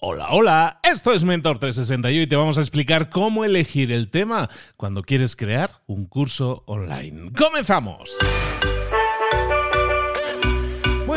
Hola, hola, esto es Mentor 360 y te vamos a explicar cómo elegir el tema cuando quieres crear un curso online. ¡Comenzamos!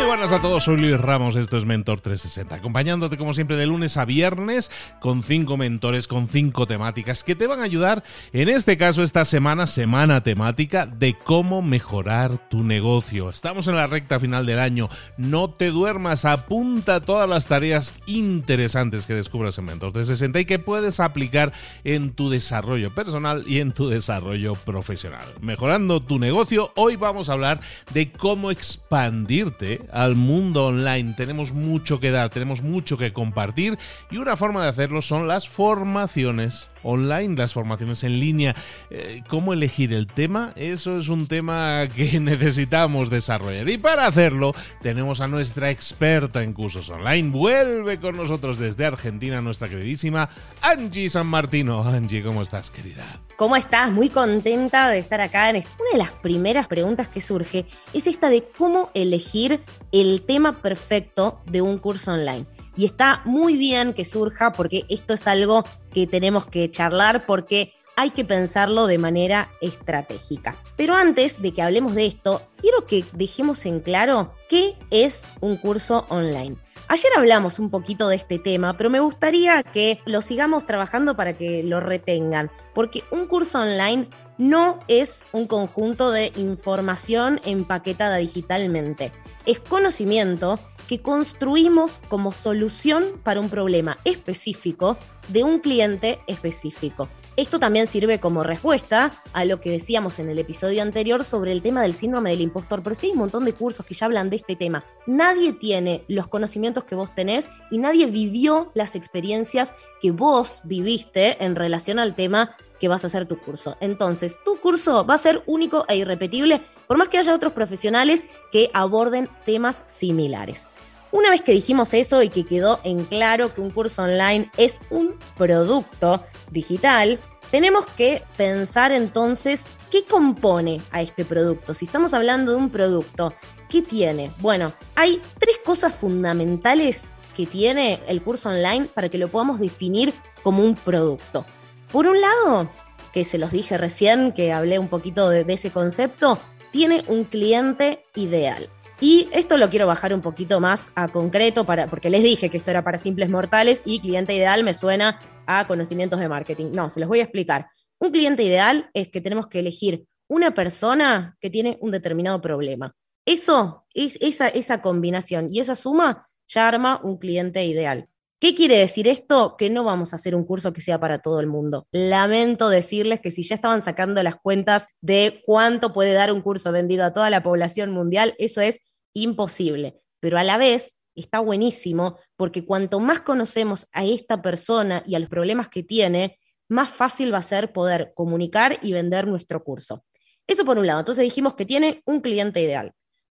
Muy buenas a todos, soy Luis Ramos, esto es Mentor 360, acompañándote como siempre de lunes a viernes con cinco mentores, con cinco temáticas que te van a ayudar, en este caso esta semana, semana temática de cómo mejorar tu negocio. Estamos en la recta final del año, no te duermas, apunta todas las tareas interesantes que descubras en Mentor 360 y que puedes aplicar en tu desarrollo personal y en tu desarrollo profesional. Mejorando tu negocio, hoy vamos a hablar de cómo expandirte al mundo online. Tenemos mucho que dar, tenemos mucho que compartir y una forma de hacerlo son las formaciones online, las formaciones en línea. Eh, ¿Cómo elegir el tema? Eso es un tema que necesitamos desarrollar. Y para hacerlo tenemos a nuestra experta en cursos online. Vuelve con nosotros desde Argentina nuestra queridísima Angie San Martino. Angie, ¿cómo estás, querida? ¿Cómo estás? Muy contenta de estar acá. Una de las primeras preguntas que surge es esta de cómo elegir el tema perfecto de un curso online. Y está muy bien que surja porque esto es algo que tenemos que charlar porque hay que pensarlo de manera estratégica. Pero antes de que hablemos de esto, quiero que dejemos en claro qué es un curso online. Ayer hablamos un poquito de este tema, pero me gustaría que lo sigamos trabajando para que lo retengan, porque un curso online no es un conjunto de información empaquetada digitalmente, es conocimiento que construimos como solución para un problema específico de un cliente específico. Esto también sirve como respuesta a lo que decíamos en el episodio anterior sobre el tema del síndrome del impostor, pero sí hay un montón de cursos que ya hablan de este tema. Nadie tiene los conocimientos que vos tenés y nadie vivió las experiencias que vos viviste en relación al tema que vas a hacer tu curso. Entonces, tu curso va a ser único e irrepetible, por más que haya otros profesionales que aborden temas similares. Una vez que dijimos eso y que quedó en claro que un curso online es un producto digital, tenemos que pensar entonces qué compone a este producto. Si estamos hablando de un producto, ¿qué tiene? Bueno, hay tres cosas fundamentales que tiene el curso online para que lo podamos definir como un producto. Por un lado, que se los dije recién, que hablé un poquito de, ese concepto, tiene un cliente ideal. Y esto lo quiero bajar un poquito más a concreto, para, porque les dije que esto era para simples mortales y cliente ideal me suena a conocimientos de marketing. No, se los voy a explicar. Un cliente ideal es que tenemos que elegir una persona que tiene un determinado problema. Eso es esa, esa combinación y esa suma ya arma un cliente ideal. ¿Qué quiere decir esto? Que no vamos a hacer un curso que sea para todo el mundo. Lamento decirles que si ya estaban sacando las cuentas de cuánto puede dar un curso vendido a toda la población mundial, eso es imposible, pero a la vez está buenísimo porque cuanto más conocemos a esta persona y a los problemas que tiene, más fácil va a ser poder comunicar y vender nuestro curso. Eso por un lado. Entonces dijimos que tiene un cliente ideal.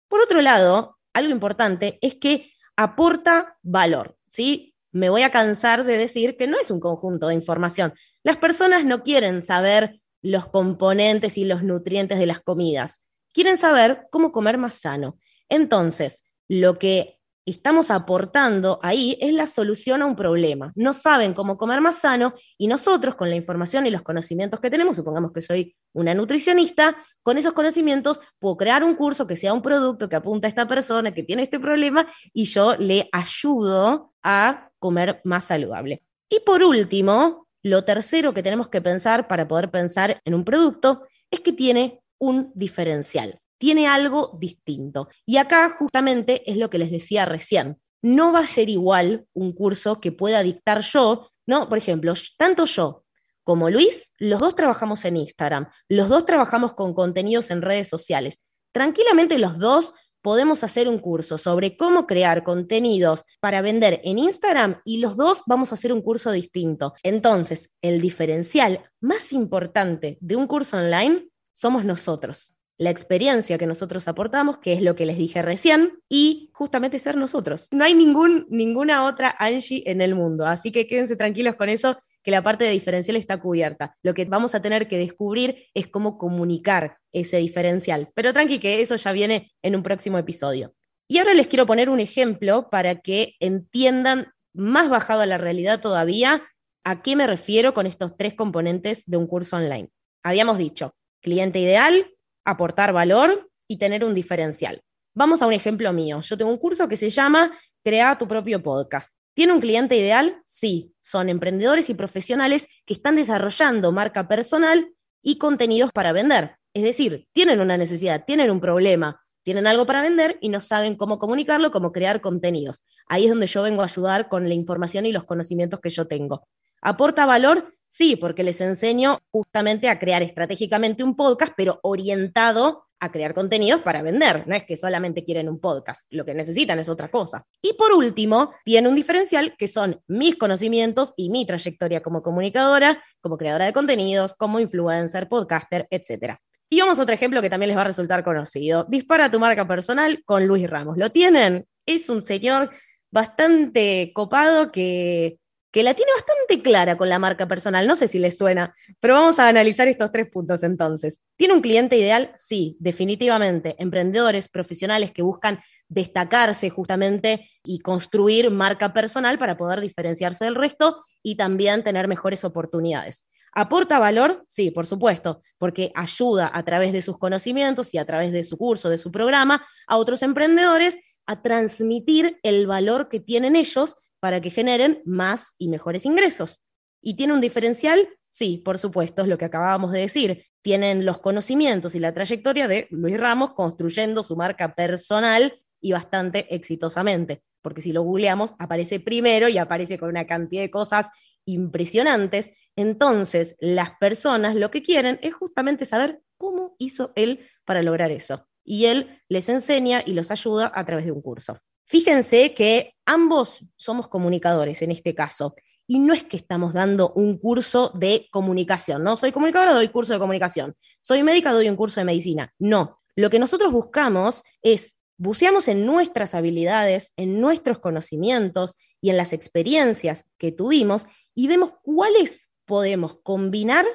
Por otro lado, algo importante es que aporta valor, ¿sí? Me voy a cansar de decir que no es un conjunto de información. Las personas no quieren saber los componentes y los nutrientes de las comidas. Quieren saber cómo comer más sano. Entonces, lo que estamos aportando ahí es la solución a un problema. No saben cómo comer más sano y nosotros con la información y los conocimientos que tenemos, supongamos que soy una nutricionista, con esos conocimientos puedo crear un curso que sea un producto que apunta a esta persona que tiene este problema y yo le ayudo a comer más saludable. Y por último, lo tercero que tenemos que pensar para poder pensar en un producto es que tiene un diferencial tiene algo distinto. Y acá justamente es lo que les decía recién. No va a ser igual un curso que pueda dictar yo, ¿no? Por ejemplo, tanto yo como Luis, los dos trabajamos en Instagram, los dos trabajamos con contenidos en redes sociales. Tranquilamente los dos podemos hacer un curso sobre cómo crear contenidos para vender en Instagram y los dos vamos a hacer un curso distinto. Entonces, el diferencial más importante de un curso online somos nosotros la experiencia que nosotros aportamos, que es lo que les dije recién, y justamente ser nosotros. No hay ningún, ninguna otra Angie en el mundo, así que quédense tranquilos con eso, que la parte de diferencial está cubierta. Lo que vamos a tener que descubrir es cómo comunicar ese diferencial. Pero tranqui que eso ya viene en un próximo episodio. Y ahora les quiero poner un ejemplo para que entiendan más bajado a la realidad todavía a qué me refiero con estos tres componentes de un curso online. Habíamos dicho, cliente ideal, aportar valor y tener un diferencial. Vamos a un ejemplo mío. Yo tengo un curso que se llama Crea tu propio podcast. ¿Tiene un cliente ideal? Sí, son emprendedores y profesionales que están desarrollando marca personal y contenidos para vender. Es decir, tienen una necesidad, tienen un problema, tienen algo para vender y no saben cómo comunicarlo, cómo crear contenidos. Ahí es donde yo vengo a ayudar con la información y los conocimientos que yo tengo. ¿Aporta valor? Sí, porque les enseño justamente a crear estratégicamente un podcast, pero orientado a crear contenidos para vender. No es que solamente quieren un podcast, lo que necesitan es otra cosa. Y por último, tiene un diferencial que son mis conocimientos y mi trayectoria como comunicadora, como creadora de contenidos, como influencer, podcaster, etc. Y vamos a otro ejemplo que también les va a resultar conocido. Dispara tu marca personal con Luis Ramos. ¿Lo tienen? Es un señor bastante copado que que la tiene bastante clara con la marca personal. No sé si les suena, pero vamos a analizar estos tres puntos entonces. ¿Tiene un cliente ideal? Sí, definitivamente. Emprendedores, profesionales que buscan destacarse justamente y construir marca personal para poder diferenciarse del resto y también tener mejores oportunidades. ¿Aporta valor? Sí, por supuesto, porque ayuda a través de sus conocimientos y a través de su curso, de su programa, a otros emprendedores a transmitir el valor que tienen ellos para que generen más y mejores ingresos. ¿Y tiene un diferencial? Sí, por supuesto, es lo que acabábamos de decir. Tienen los conocimientos y la trayectoria de Luis Ramos construyendo su marca personal y bastante exitosamente, porque si lo googleamos aparece primero y aparece con una cantidad de cosas impresionantes. Entonces, las personas lo que quieren es justamente saber cómo hizo él para lograr eso. Y él les enseña y los ayuda a través de un curso. Fíjense que ambos somos comunicadores en este caso. Y no es que estamos dando un curso de comunicación, ¿no? Soy comunicadora, doy curso de comunicación. Soy médica, doy un curso de medicina. No. Lo que nosotros buscamos es buceamos en nuestras habilidades, en nuestros conocimientos y en las experiencias que tuvimos y vemos cuáles podemos combinar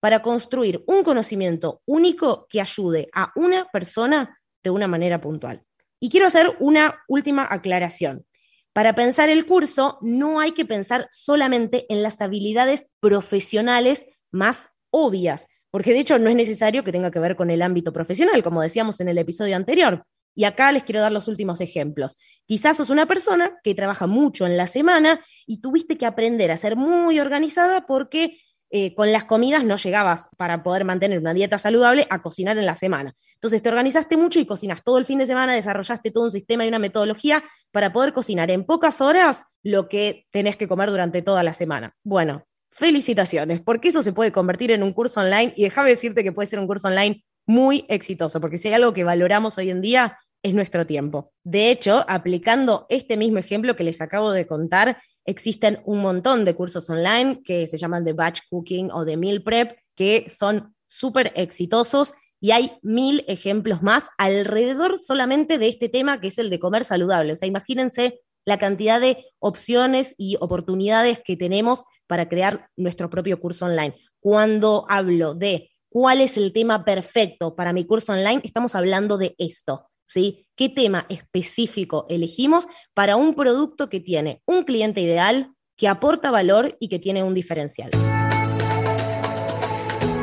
para construir un conocimiento único que ayude a una persona de una manera puntual. Y quiero hacer una última aclaración. Para pensar el curso no hay que pensar solamente en las habilidades profesionales más obvias, porque de hecho no es necesario que tenga que ver con el ámbito profesional, como decíamos en el episodio anterior. Y acá les quiero dar los últimos ejemplos. Quizás sos una persona que trabaja mucho en la semana y tuviste que aprender a ser muy organizada porque eh, con las comidas no llegabas para poder mantener una dieta saludable a cocinar en la semana. Entonces te organizaste mucho y cocinas todo el fin de semana, desarrollaste todo un sistema y una metodología para poder cocinar en pocas horas lo que tenés que comer durante toda la semana. Bueno, felicitaciones, porque eso se puede convertir en un curso online y déjame decirte que puede ser un curso online muy exitoso, porque si hay algo que valoramos hoy en día es nuestro tiempo. De hecho, aplicando este mismo ejemplo que les acabo de contar, existen un montón de cursos online que se llaman de batch cooking o de meal prep, que son súper exitosos y hay mil ejemplos más alrededor solamente de este tema que es el de comer saludable. O sea, imagínense la cantidad de opciones y oportunidades que tenemos para crear nuestro propio curso online. Cuando hablo de cuál es el tema perfecto para mi curso online, estamos hablando de esto. ¿Sí? ¿Qué tema específico elegimos para un producto que tiene un cliente ideal, que aporta valor y que tiene un diferencial?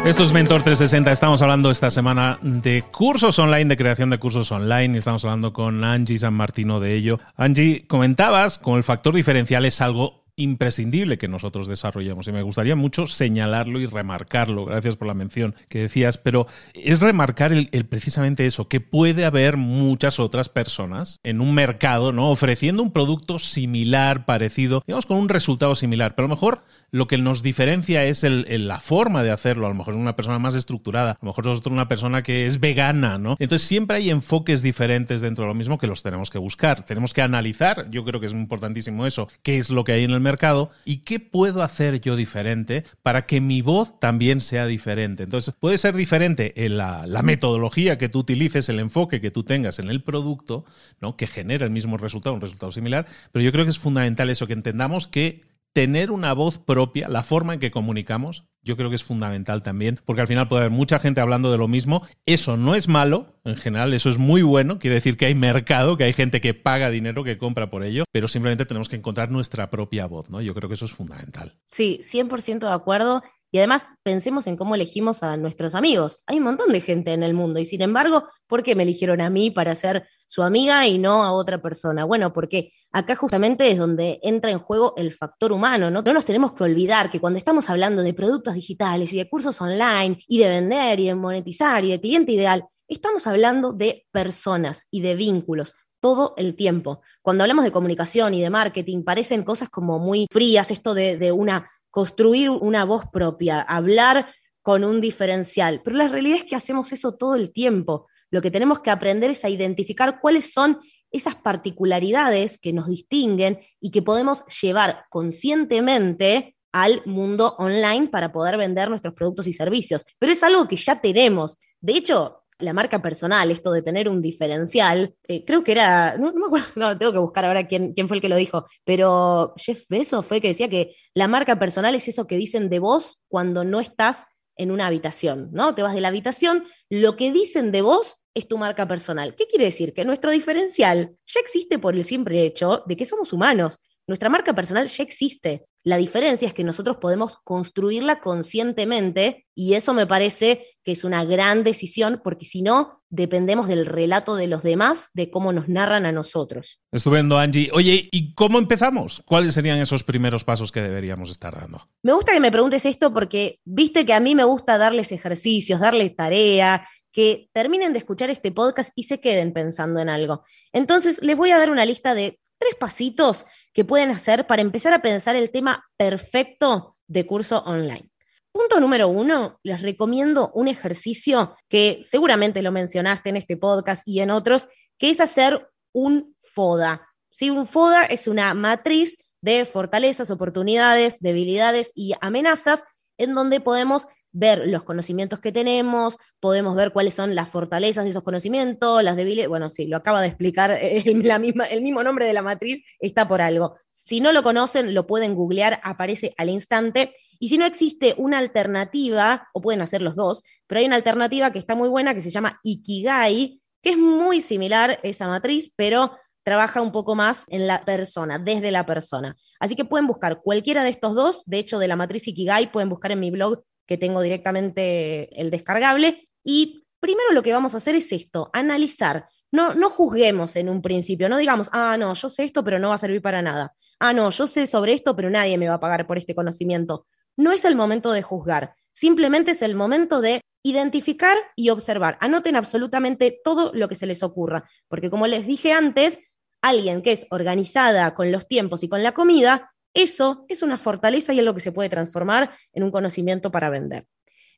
Esto es Mentor 360. Estamos hablando esta semana de cursos online, de creación de cursos online. Estamos hablando con Angie San Martino de ello. Angie, comentabas como el factor diferencial es algo imprescindible que nosotros desarrollemos y me gustaría mucho señalarlo y remarcarlo, gracias por la mención que decías, pero es remarcar el, precisamente eso, que puede haber muchas otras personas en un mercado, ¿no? Ofreciendo un producto similar, parecido, digamos con un resultado similar, pero a lo mejor lo que nos diferencia es la forma de hacerlo. A lo mejor es una persona más estructurada, a lo mejor es una persona que es vegana, ¿no? Entonces siempre hay enfoques diferentes dentro de lo mismo que los tenemos que buscar. Tenemos que analizar, yo creo que es importantísimo eso, qué es lo que hay en el mercado y qué puedo hacer yo diferente para que mi voz también sea diferente. Entonces puede ser diferente en la, la metodología que tú utilices, el enfoque que tú tengas en el producto, ¿no? Que genera el mismo resultado, un resultado similar, pero yo creo que es fundamental eso, que entendamos que tener una voz propia, la forma en que comunicamos, yo creo que es fundamental también, porque al final puede haber mucha gente hablando de lo mismo. Eso no es malo, en general, eso es muy bueno, quiere decir que hay mercado, que hay gente que paga dinero, que compra por ello, pero simplemente tenemos que encontrar nuestra propia voz, ¿no? Yo creo que eso es fundamental. Sí, 100% de acuerdo. Y además pensemos en cómo elegimos a nuestros amigos. Hay un montón de gente en el mundo y sin embargo, ¿por qué me eligieron a mí para ser su amiga y no a otra persona? Bueno, porque acá justamente es donde entra en juego el factor humano, ¿no? No nos tenemos que olvidar que cuando estamos hablando de productos digitales y de cursos online y de vender y de monetizar y de cliente ideal, estamos hablando de personas y de vínculos todo el tiempo. Cuando hablamos de comunicación y de marketing, parecen cosas como muy frías, esto de, de una construir una voz propia, hablar con un diferencial. Pero la realidad es que hacemos eso todo el tiempo. Lo que tenemos que aprender es a identificar cuáles son esas particularidades que nos distinguen y que podemos llevar conscientemente al mundo online para poder vender nuestros productos y servicios. Pero es algo que ya tenemos. De hecho, la marca personal, esto de tener un diferencial, eh, creo que era, no, me acuerdo, no, tengo que buscar ahora quién, quién fue el que lo dijo, pero Jeff Bezos fue que decía que la marca personal es eso que dicen de vos cuando no estás en una habitación, ¿no? Te vas de la habitación, lo que dicen de vos es tu marca personal. ¿Qué quiere decir? Que nuestro diferencial ya existe por el simple hecho de que somos humanos. Nuestra marca personal ya existe. La diferencia es que nosotros podemos construirla conscientemente y eso me parece que es una gran decisión porque si no, dependemos del relato de los demás, de cómo nos narran a nosotros. Estupendo, Angie. Oye, ¿y cómo empezamos? ¿Cuáles serían esos primeros pasos que deberíamos estar dando? Me gusta que me preguntes esto porque viste que a mí me gusta darles ejercicios, darles tarea, que terminen de escuchar este podcast y se queden pensando en algo. Entonces, les voy a dar una lista de tres pasitos que pueden hacer para empezar a pensar el tema perfecto de curso online. Punto número uno, les recomiendo un ejercicio que seguramente lo mencionaste en este podcast y en otros, que es hacer un FODA. ¿Sí? Un FODA es una matriz de fortalezas, oportunidades, debilidades y amenazas en donde podemos ver los conocimientos que tenemos, podemos ver cuáles son las fortalezas de esos conocimientos, las debilidades. Bueno, sí, lo acaba de explicar el, la misma, el mismo nombre de la matriz, está por algo. Si no lo conocen, lo pueden googlear, aparece al instante. Y si no existe una alternativa, o pueden hacer los dos, pero hay una alternativa que está muy buena que se llama Ikigai, que es muy similar a esa matriz, pero trabaja un poco más en la persona, desde la persona. Así que pueden buscar cualquiera de estos dos. De hecho, de la matriz Ikigai pueden buscar en mi blog que tengo directamente el descargable. Y primero lo que vamos a hacer es esto, analizar. No, no juzguemos en un principio, no digamos, ah, no, yo sé esto, pero no va a servir para nada. Ah, no, yo sé sobre esto, pero nadie me va a pagar por este conocimiento. No es el momento de juzgar, simplemente es el momento de identificar y observar. Anoten absolutamente todo lo que se les ocurra, porque como les dije antes, alguien que es organizada con los tiempos y con la comida eso es una fortaleza y es lo que se puede transformar en un conocimiento para vender.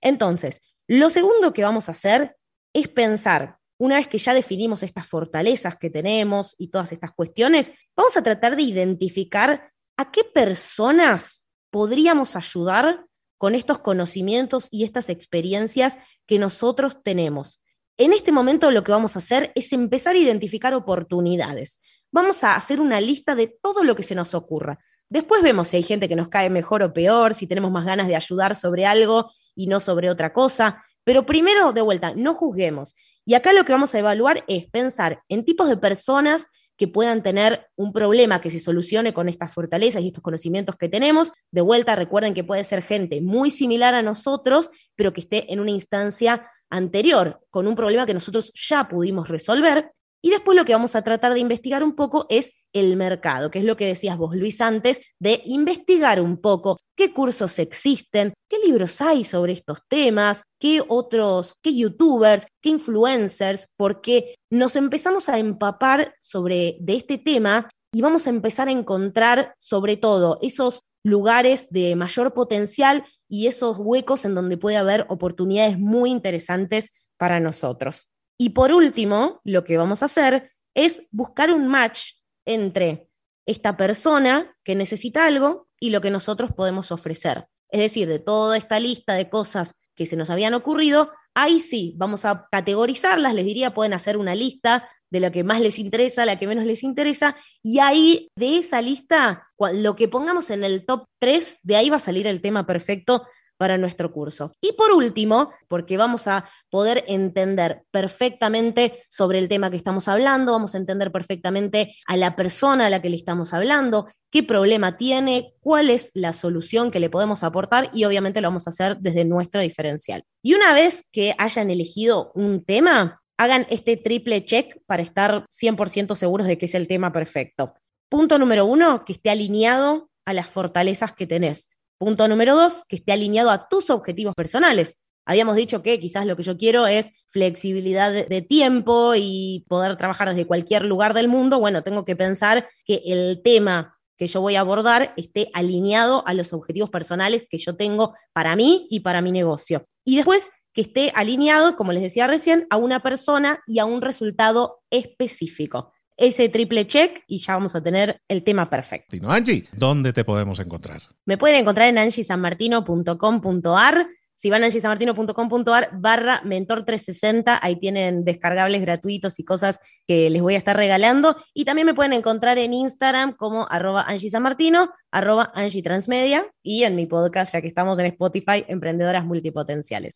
Entonces, lo segundo que vamos a hacer es pensar, una vez que ya definimos estas fortalezas que tenemos y todas estas cuestiones, vamos a tratar de identificar a qué personas podríamos ayudar con estos conocimientos y estas experiencias que nosotros tenemos. En este momento lo que vamos a hacer es empezar a identificar oportunidades. Vamos a hacer una lista de todo lo que se nos ocurra. Después vemos si hay gente que nos cae mejor o peor, si tenemos más ganas de ayudar sobre algo y no sobre otra cosa. Pero primero, de vuelta, no juzguemos. Y acá lo que vamos a evaluar es pensar en tipos de personas que puedan tener un problema que se solucione con estas fortalezas y estos conocimientos que tenemos. De vuelta, recuerden que puede ser gente muy similar a nosotros, pero que esté en una instancia anterior, con un problema que nosotros ya pudimos resolver. Y después lo que vamos a tratar de investigar un poco es el mercado, que es lo que decías vos, Luis, antes, de investigar un poco qué cursos existen, qué libros hay sobre estos temas, qué otros, qué youtubers, qué influencers, porque nos empezamos a empapar sobre de este tema y vamos a empezar a encontrar sobre todo esos lugares de mayor potencial y esos huecos en donde puede haber oportunidades muy interesantes para nosotros. Y por último, lo que vamos a hacer es buscar un match entre esta persona que necesita algo y lo que nosotros podemos ofrecer. Es decir, de toda esta lista de cosas que se nos habían ocurrido, ahí sí, vamos a categorizarlas, les diría, pueden hacer una lista de lo que más les interesa, la que menos les interesa, y ahí de esa lista, lo que pongamos en el top 3, de ahí va a salir el tema perfecto para nuestro curso. Y por último, porque vamos a poder entender perfectamente sobre el tema que estamos hablando, vamos a entender perfectamente a la persona a la que le estamos hablando, qué problema tiene, cuál es la solución que le podemos aportar y obviamente lo vamos a hacer desde nuestro diferencial. Y una vez que hayan elegido un tema, hagan este triple check para estar 100% seguros de que es el tema perfecto. Punto número uno, que esté alineado a las fortalezas que tenés. Punto número dos, que esté alineado a tus objetivos personales. Habíamos dicho que quizás lo que yo quiero es flexibilidad de tiempo y poder trabajar desde cualquier lugar del mundo. Bueno, tengo que pensar que el tema que yo voy a abordar esté alineado a los objetivos personales que yo tengo para mí y para mi negocio. Y después que esté alineado, como les decía recién, a una persona y a un resultado específico ese triple check y ya vamos a tener el tema perfecto. Angie, ¿dónde te podemos encontrar? Me pueden encontrar en angiesanmartino.com.ar. Si van a angiesanmartino.com.ar barra mentor360, ahí tienen descargables gratuitos y cosas que les voy a estar regalando. Y también me pueden encontrar en Instagram como arroba angiesanmartino, arroba angietransmedia y en mi podcast, ya que estamos en Spotify, Emprendedoras Multipotenciales.